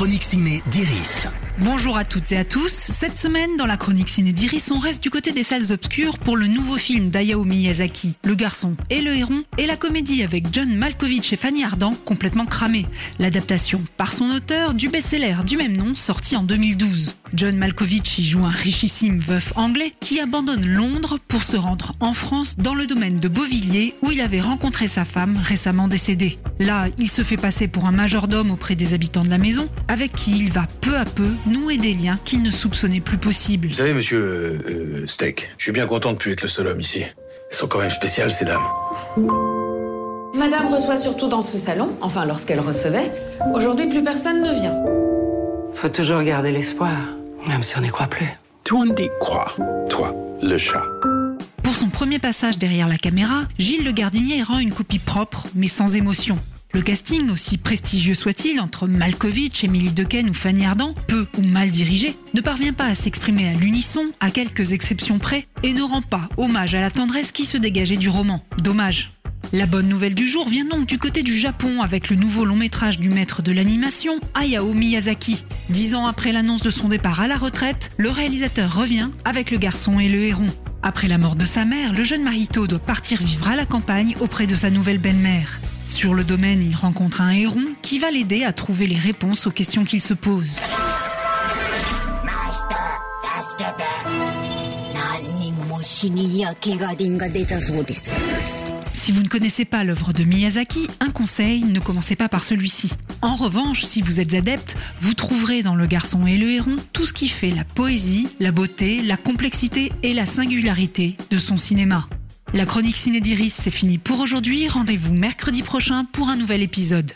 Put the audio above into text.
chronique ciné d'Iris. Bonjour à toutes et à tous. Cette semaine, dans la chronique ciné d'Iris, on reste du côté des salles obscures pour le nouveau film d'Ayao Miyazaki, Le garçon et le héron, et la comédie avec John Malkovich et Fanny Ardant, complètement cramée. L'adaptation par son auteur du best-seller du même nom, sorti en 2012. John Malkovich y joue un richissime veuf anglais qui abandonne Londres pour se rendre en France dans le domaine de Beauvilliers où il avait rencontré sa femme récemment décédée. Là, il se fait passer pour un majordome auprès des habitants de la maison, avec qui il va peu à peu nouer des liens qu'il ne soupçonnait plus possibles. Vous savez, monsieur euh, euh, Steak, je suis bien content de plus être le seul homme ici. Elles sont quand même spéciales, ces dames. Madame reçoit surtout dans ce salon, enfin lorsqu'elle recevait. Aujourd'hui, plus personne ne vient. Faut toujours garder l'espoir, même si on n'y croit plus. Tout on dit croit, toi, le chat? Pour son premier passage derrière la caméra, Gilles Le Gardinier rend une copie propre, mais sans émotion. Le casting, aussi prestigieux soit-il, entre Malkovich, Émilie Dequesne ou Fanny Ardant, peu ou mal dirigé, ne parvient pas à s'exprimer à l'unisson, à quelques exceptions près, et ne rend pas hommage à la tendresse qui se dégageait du roman. Dommage. La bonne nouvelle du jour vient donc du côté du Japon avec le nouveau long métrage du maître de l'animation, Hayao Miyazaki. Dix ans après l'annonce de son départ à la retraite, le réalisateur revient avec le garçon et le héron. Après la mort de sa mère, le jeune Marito doit partir vivre à la campagne auprès de sa nouvelle belle-mère. Sur le domaine, il rencontre un héron qui va l'aider à trouver les réponses aux questions qu'il se pose. Si vous ne connaissez pas l'œuvre de Miyazaki, un conseil, ne commencez pas par celui-ci. En revanche, si vous êtes adepte, vous trouverez dans Le garçon et le héron tout ce qui fait la poésie, la beauté, la complexité et la singularité de son cinéma. La chronique ciné d'Iris, c'est fini pour aujourd'hui. Rendez-vous mercredi prochain pour un nouvel épisode.